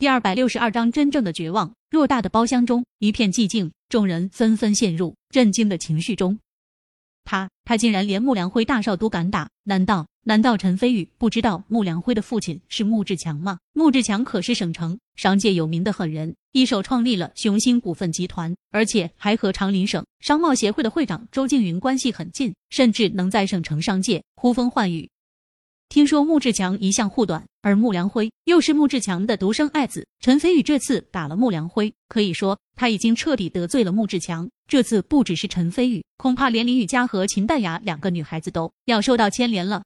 第二百六十二章真正的绝望。偌大的包厢中一片寂静，众人纷纷陷入震惊的情绪中。他，他竟然连穆良辉大少都敢打？难道，难道陈飞宇不知道穆良辉的父亲是穆志强吗？穆志强可是省城商界有名的狠人，一手创立了雄心股份集团，而且还和长林省商贸协会的会长周静云关系很近，甚至能在省城商界呼风唤雨。听说穆志强一向护短，而穆良辉又是穆志强的独生爱子。陈飞宇这次打了穆良辉，可以说他已经彻底得罪了穆志强。这次不只是陈飞宇，恐怕连林雨佳和秦淡雅两个女孩子都要受到牵连了。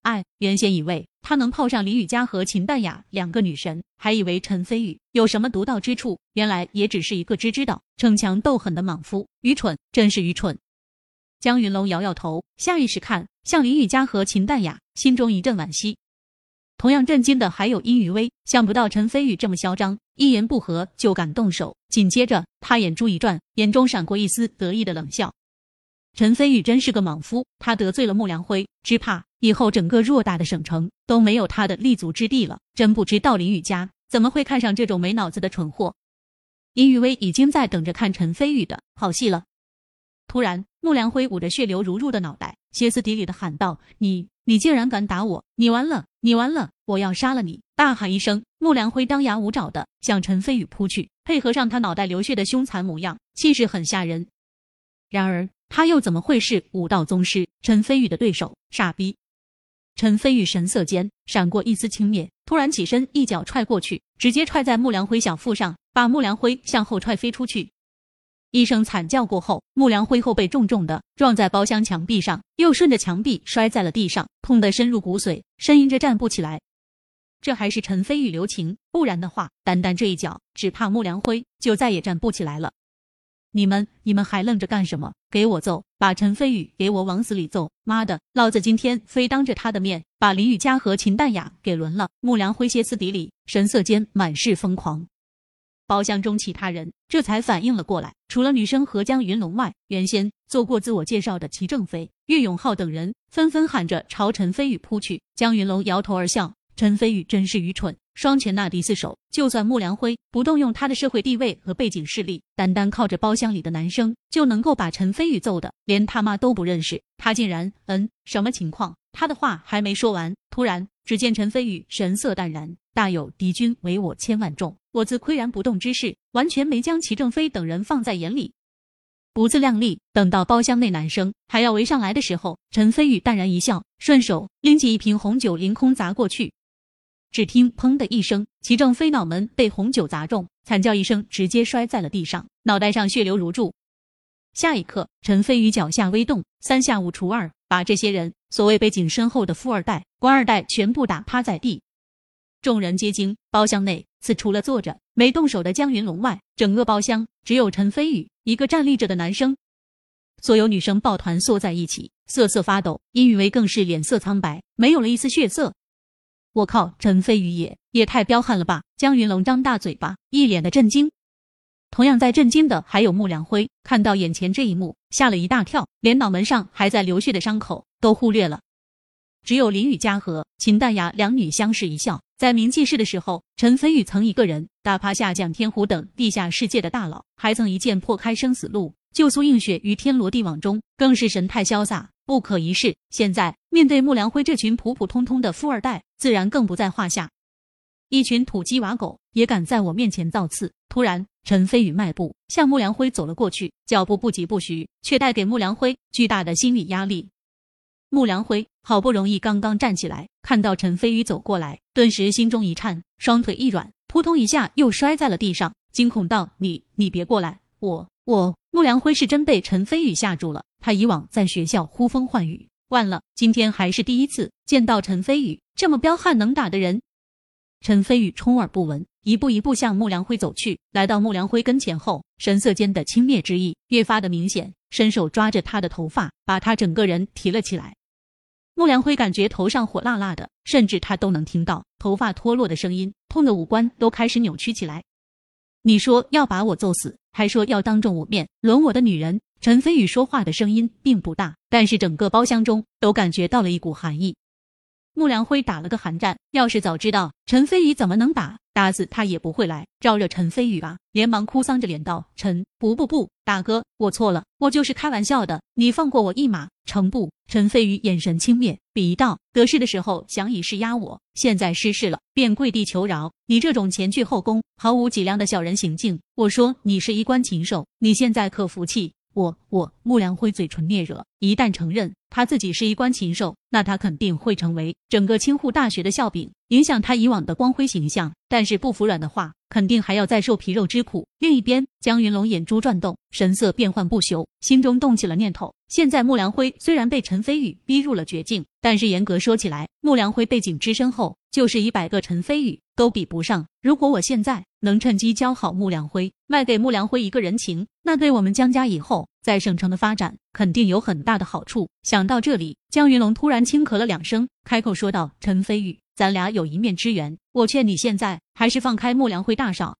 哎，原先以为他能泡上林雨佳和秦淡雅两个女神，还以为陈飞宇有什么独到之处，原来也只是一个知知道逞强斗狠的莽夫，愚蠢，真是愚蠢。江云龙摇摇头，下意识看向林雨佳和秦淡雅，心中一阵惋惜。同样震惊的还有殷雨薇，想不到陈飞宇这么嚣张，一言不合就敢动手。紧接着，他眼珠一转，眼中闪过一丝得意的冷笑。陈飞宇真是个莽夫，他得罪了穆良辉，只怕以后整个偌大的省城都没有他的立足之地了。真不知道林雨佳怎么会看上这种没脑子的蠢货。殷雨薇已经在等着看陈飞宇的好戏了。突然，穆良辉捂着血流如入的脑袋，歇斯底里的喊道：“你，你竟然敢打我！你完了，你完了！我要杀了你！”大喊一声，穆良辉张牙舞爪的向陈飞宇扑去，配合上他脑袋流血的凶残模样，气势很吓人。然而，他又怎么会是武道宗师陈飞宇的对手？傻逼！陈飞宇神色间闪过一丝轻蔑，突然起身，一脚踹过去，直接踹在穆良辉小腹上，把穆良辉向后踹飞出去。一声惨叫过后，穆良辉后背重重的撞在包厢墙壁上，又顺着墙壁摔在了地上，痛得深入骨髓，呻吟着站不起来。这还是陈飞宇留情，不然的话，单单这一脚，只怕穆良辉就再也站不起来了。你们，你们还愣着干什么？给我揍！把陈飞宇给我往死里揍！妈的，老子今天非当着他的面把林雨佳和秦淡雅给轮了！穆良辉歇斯底里，神色间满是疯狂。包厢中其他人这才反应了过来，除了女生和江云龙外，原先做过自我介绍的齐正飞、岳永浩等人纷纷喊着朝陈飞宇扑去。江云龙摇头而笑：“陈飞宇真是愚蠢，双拳那第四手，就算穆良辉不动用他的社会地位和背景势力，单单靠着包厢里的男生就能够把陈飞宇揍的连他妈都不认识，他竟然……嗯，什么情况？”他的话还没说完，突然只见陈飞宇神色淡然。大有敌军为我千万众，我自岿然不动之势，完全没将齐正飞等人放在眼里，不自量力。等到包厢内男生还要围上来的时候，陈飞宇淡然一笑，顺手拎起一瓶红酒凌空砸过去。只听砰的一声，齐正飞脑门被红酒砸中，惨叫一声，直接摔在了地上，脑袋上血流如注。下一刻，陈飞宇脚下微动，三下五除二，把这些人所谓背景深厚的富二代、官二代全部打趴在地。众人皆惊，包厢内此除了坐着没动手的江云龙外，整个包厢只有陈飞宇一个站立着的男生。所有女生抱团缩在一起，瑟瑟发抖。殷雨薇更是脸色苍白，没有了一丝血色。我靠，陈飞宇也也太彪悍了吧！江云龙张大嘴巴，一脸的震惊。同样在震惊的还有穆良辉，看到眼前这一幕，吓了一大跳，连脑门上还在流血的伤口都忽略了。只有林雨佳和秦淡雅两女相视一笑。在明记市的时候，陈飞宇曾一个人打趴下蒋天虎等地下世界的大佬，还曾一剑破开生死路，救苏映雪于天罗地网中，更是神态潇洒，不可一世。现在面对穆良辉这群普普通通的富二代，自然更不在话下。一群土鸡瓦狗也敢在我面前造次！突然，陈飞宇迈步向穆良辉走了过去，脚步不疾不徐，却带给穆良辉巨大的心理压力。穆良辉好不容易刚刚站起来，看到陈飞宇走过来，顿时心中一颤，双腿一软，扑通一下又摔在了地上，惊恐道：“你你别过来，我我。”穆良辉是真被陈飞宇吓住了。他以往在学校呼风唤雨，完了，今天还是第一次见到陈飞宇这么彪悍能打的人。陈飞宇充耳不闻，一步一步向穆良辉走去，来到穆良辉跟前后，神色间的轻蔑之意越发的明显，伸手抓着他的头发，把他整个人提了起来。穆良辉感觉头上火辣辣的，甚至他都能听到头发脱落的声音，痛的五官都开始扭曲起来。你说要把我揍死，还说要当众我面轮我的女人。陈飞宇说话的声音并不大，但是整个包厢中都感觉到了一股寒意。穆良辉打了个寒战。要是早知道陈飞宇怎么能打，打死他也不会来招惹陈飞宇啊！连忙哭丧着脸道：“陈不不不，大哥，我错了，我就是开玩笑的，你放过我一马。”成不？陈飞宇眼神轻蔑，鄙夷道：“得势的时候想以势压我，现在失势了，便跪地求饶。你这种前倨后恭、毫无脊梁的小人行径，我说你是衣冠禽兽，你现在可服气？”我我穆良辉嘴唇嗫嚅，一旦承认他自己是一官禽兽，那他肯定会成为整个清沪大学的笑柄，影响他以往的光辉形象。但是不服软的话，肯定还要再受皮肉之苦。另一边，江云龙眼珠转动，神色变幻不休，心中动起了念头。现在穆良辉虽然被陈飞宇逼入了绝境，但是严格说起来，穆良辉背景之深厚，就是一百个陈飞宇都比不上。如果我现在能趁机教好穆良辉，卖给穆良辉一个人情，那对我们江家以后在省城的发展肯定有很大的好处。想到这里，江云龙突然轻咳了两声，开口说道：“陈飞宇，咱俩有一面之缘，我劝你现在还是放开穆良辉大少。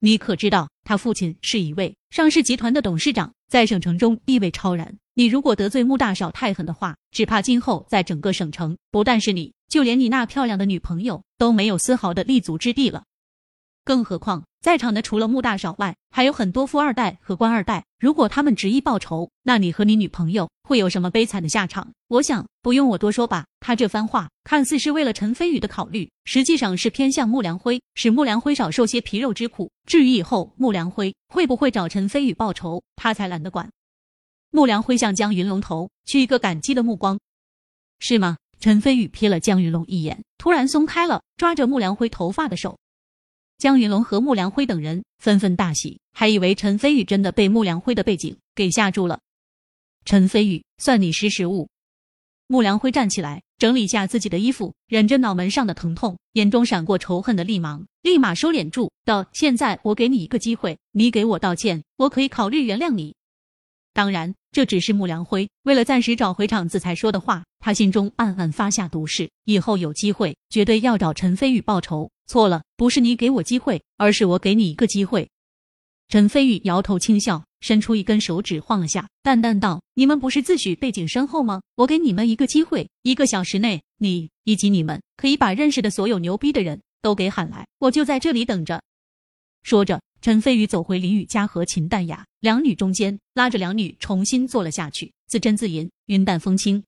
你可知道，他父亲是一位上市集团的董事长，在省城中地位超然。你如果得罪穆大少太狠的话，只怕今后在整个省城，不但是你。”就连你那漂亮的女朋友都没有丝毫的立足之地了，更何况在场的除了穆大少外，还有很多富二代和官二代。如果他们执意报仇，那你和你女朋友会有什么悲惨的下场？我想不用我多说吧。他这番话看似是为了陈飞宇的考虑，实际上是偏向穆良辉，使穆良辉少受些皮肉之苦。至于以后穆良辉会不会找陈飞宇报仇，他才懒得管。穆良辉向江云龙投去一个感激的目光，是吗？陈飞宇瞥了江云龙一眼，突然松开了抓着穆良辉头发的手。江云龙和穆良辉等人纷纷大喜，还以为陈飞宇真的被穆良辉的背景给吓住了。陈飞宇，算你识时务。穆良辉站起来，整理下自己的衣服，忍着脑门上的疼痛，眼中闪过仇恨的厉芒，立马收敛住，到：“现在我给你一个机会，你给我道歉，我可以考虑原谅你。当然。”这只是穆良辉为了暂时找回场子才说的话，他心中暗暗发下毒誓，以后有机会绝对要找陈飞宇报仇。错了，不是你给我机会，而是我给你一个机会。陈飞宇摇头轻笑，伸出一根手指晃了下，淡淡道：“你们不是自诩背景深厚吗？我给你们一个机会，一个小时内，你以及你们可以把认识的所有牛逼的人都给喊来，我就在这里等着。”说着。陈飞宇走回林雨佳和秦淡雅两女中间，拉着两女重新坐了下去，自斟自饮，云淡风轻。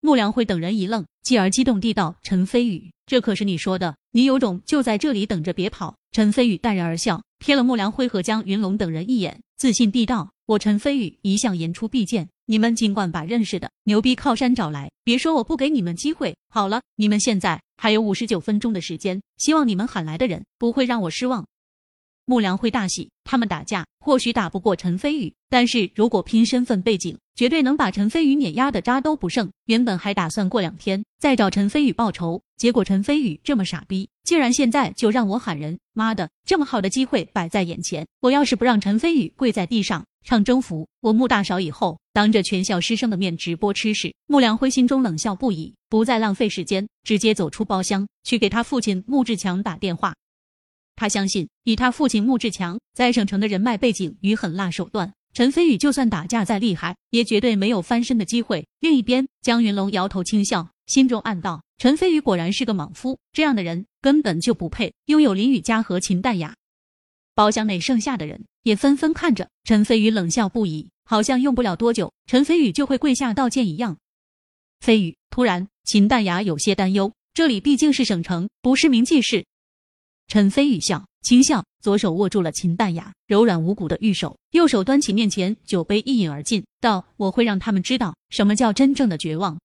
穆良辉等人一愣，继而激动地道：“陈飞宇，这可是你说的，你有种就在这里等着，别跑。”陈飞宇淡然而笑，瞥了穆良辉和江云龙等人一眼，自信地道：“我陈飞宇一向言出必践，你们尽管把认识的牛逼靠山找来，别说我不给你们机会。好了，你们现在还有五十九分钟的时间，希望你们喊来的人不会让我失望。”穆良辉大喜，他们打架或许打不过陈飞宇，但是如果拼身份背景，绝对能把陈飞宇碾压的渣都不剩。原本还打算过两天再找陈飞宇报仇，结果陈飞宇这么傻逼，竟然现在就让我喊人！妈的，这么好的机会摆在眼前，我要是不让陈飞宇跪在地上唱征服，我穆大少以后当着全校师生的面直播吃屎！穆良辉心中冷笑不已，不再浪费时间，直接走出包厢去给他父亲穆志强打电话。他相信，以他父亲穆志强在省城的人脉背景与狠辣手段，陈飞宇就算打架再厉害，也绝对没有翻身的机会。另一边，江云龙摇头轻笑，心中暗道：陈飞宇果然是个莽夫，这样的人根本就不配拥有林雨佳和秦淡雅。包厢内剩下的人也纷纷看着陈飞宇，冷笑不已，好像用不了多久，陈飞宇就会跪下道歉一样。飞宇，突然，秦淡雅有些担忧，这里毕竟是省城，不是名记市。陈飞宇笑，轻笑，左手握住了秦淡雅柔软无骨的玉手，右手端起面前酒杯一饮而尽，道：“我会让他们知道什么叫真正的绝望。”